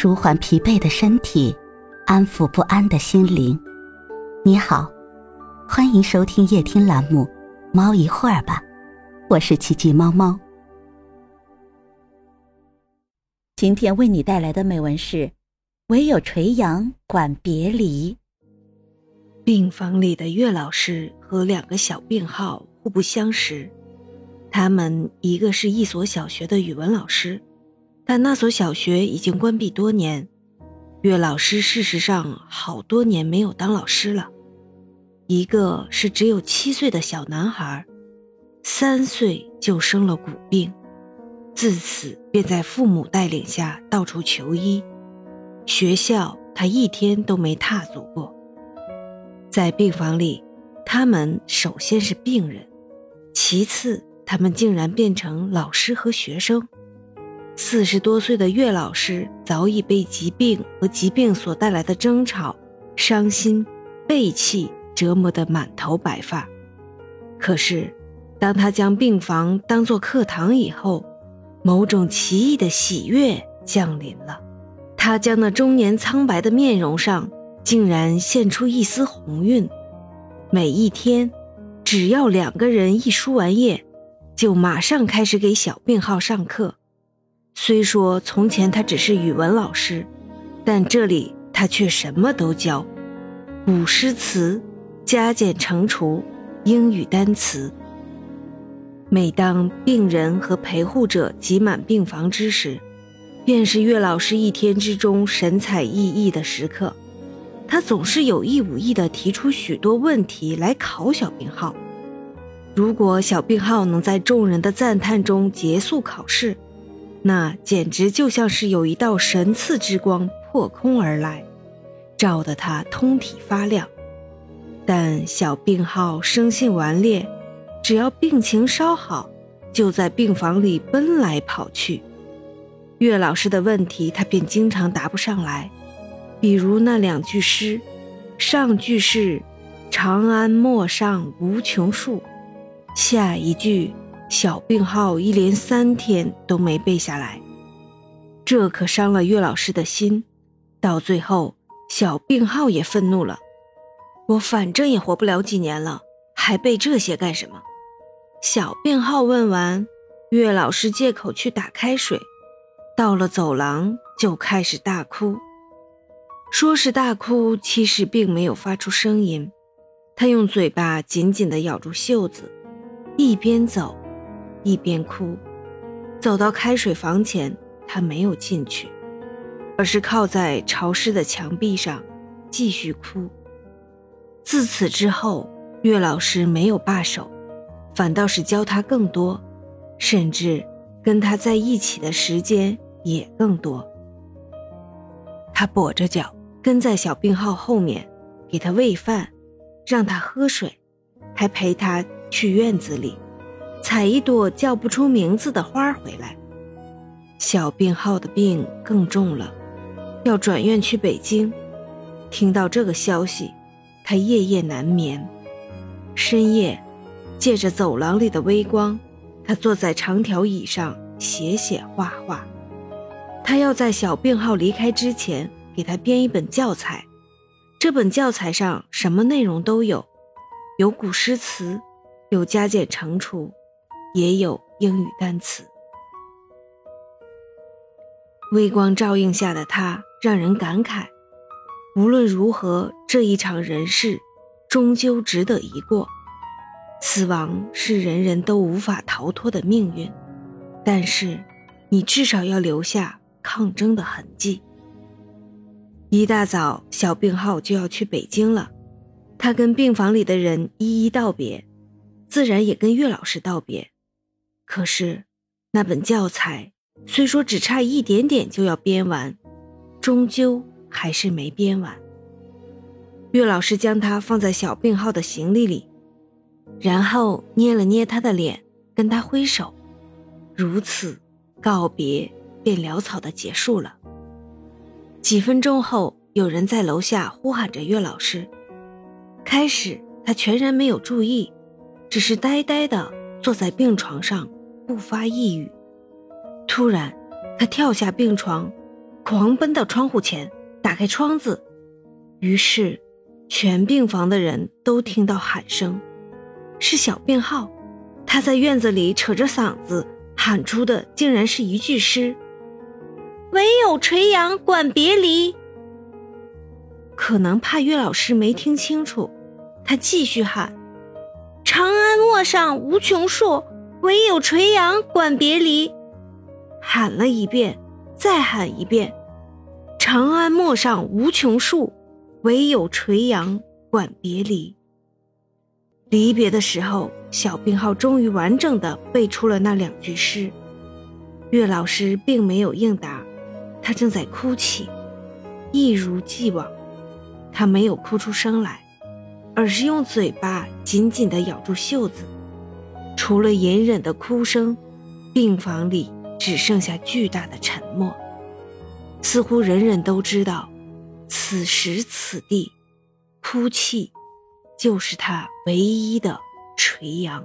舒缓疲惫的身体，安抚不安的心灵。你好，欢迎收听夜听栏目《猫一会儿吧》，我是奇迹猫猫。今天为你带来的美文是：唯有垂杨管别离。病房里的岳老师和两个小病号互不相识，他们一个是一所小学的语文老师。但那所小学已经关闭多年，岳老师事实上好多年没有当老师了。一个是只有七岁的小男孩，三岁就生了骨病，自此便在父母带领下到处求医。学校他一天都没踏足过。在病房里，他们首先是病人，其次他们竟然变成老师和学生。四十多岁的岳老师早已被疾病和疾病所带来的争吵、伤心、背弃折磨得满头白发。可是，当他将病房当作课堂以后，某种奇异的喜悦降临了。他将那中年苍白的面容上竟然现出一丝红晕。每一天，只要两个人一输完液，就马上开始给小病号上课。虽说从前他只是语文老师，但这里他却什么都教：古诗词、加减乘除、英语单词。每当病人和陪护者挤满病房之时，便是岳老师一天之中神采奕奕的时刻。他总是有意无意地提出许多问题来考小病号。如果小病号能在众人的赞叹中结束考试，那简直就像是有一道神赐之光破空而来，照得他通体发亮。但小病号生性顽劣，只要病情稍好，就在病房里奔来跑去。岳老师的问题，他便经常答不上来。比如那两句诗，上句是“长安陌上无穷树”，下一句。小病号一连三天都没背下来，这可伤了岳老师的心。到最后，小病号也愤怒了：“我反正也活不了几年了，还背这些干什么？”小病号问完，岳老师借口去打开水，到了走廊就开始大哭。说是大哭，其实并没有发出声音。他用嘴巴紧紧地咬住袖子，一边走。一边哭，走到开水房前，他没有进去，而是靠在潮湿的墙壁上，继续哭。自此之后，岳老师没有罢手，反倒是教他更多，甚至跟他在一起的时间也更多。他跛着脚跟在小病号后面，给他喂饭，让他喝水，还陪他去院子里。采一朵叫不出名字的花回来。小病号的病更重了，要转院去北京。听到这个消息，他夜夜难眠。深夜，借着走廊里的微光，他坐在长条椅上写写画画。他要在小病号离开之前给他编一本教材。这本教材上什么内容都有，有古诗词，有加减乘除。也有英语单词。微光照映下的他，让人感慨：无论如何，这一场人世，终究值得一过。死亡是人人都无法逃脱的命运，但是，你至少要留下抗争的痕迹。一大早，小病号就要去北京了，他跟病房里的人一一道别，自然也跟岳老师道别。可是，那本教材虽说只差一点点就要编完，终究还是没编完。岳老师将它放在小病号的行李里，然后捏了捏他的脸，跟他挥手，如此告别便潦草的结束了。几分钟后，有人在楼下呼喊着岳老师。开始他全然没有注意，只是呆呆的坐在病床上。不发一语。突然，他跳下病床，狂奔到窗户前，打开窗子。于是，全病房的人都听到喊声，是小病号。他在院子里扯着嗓子喊出的，竟然是一句诗：“唯有垂杨管别离。”可能怕岳老师没听清楚，他继续喊：“长安陌上无穷树，唯有垂杨管别离。”喊了一遍，再喊一遍：“长安陌上无穷树。”唯有垂杨管别离。离别的时候，小病号终于完整的背出了那两句诗。岳老师并没有应答，他正在哭泣，一如既往。他没有哭出声来，而是用嘴巴紧紧的咬住袖子。除了隐忍的哭声，病房里只剩下巨大的沉默，似乎人人都知道。此时此地，哭泣就是他唯一的垂杨。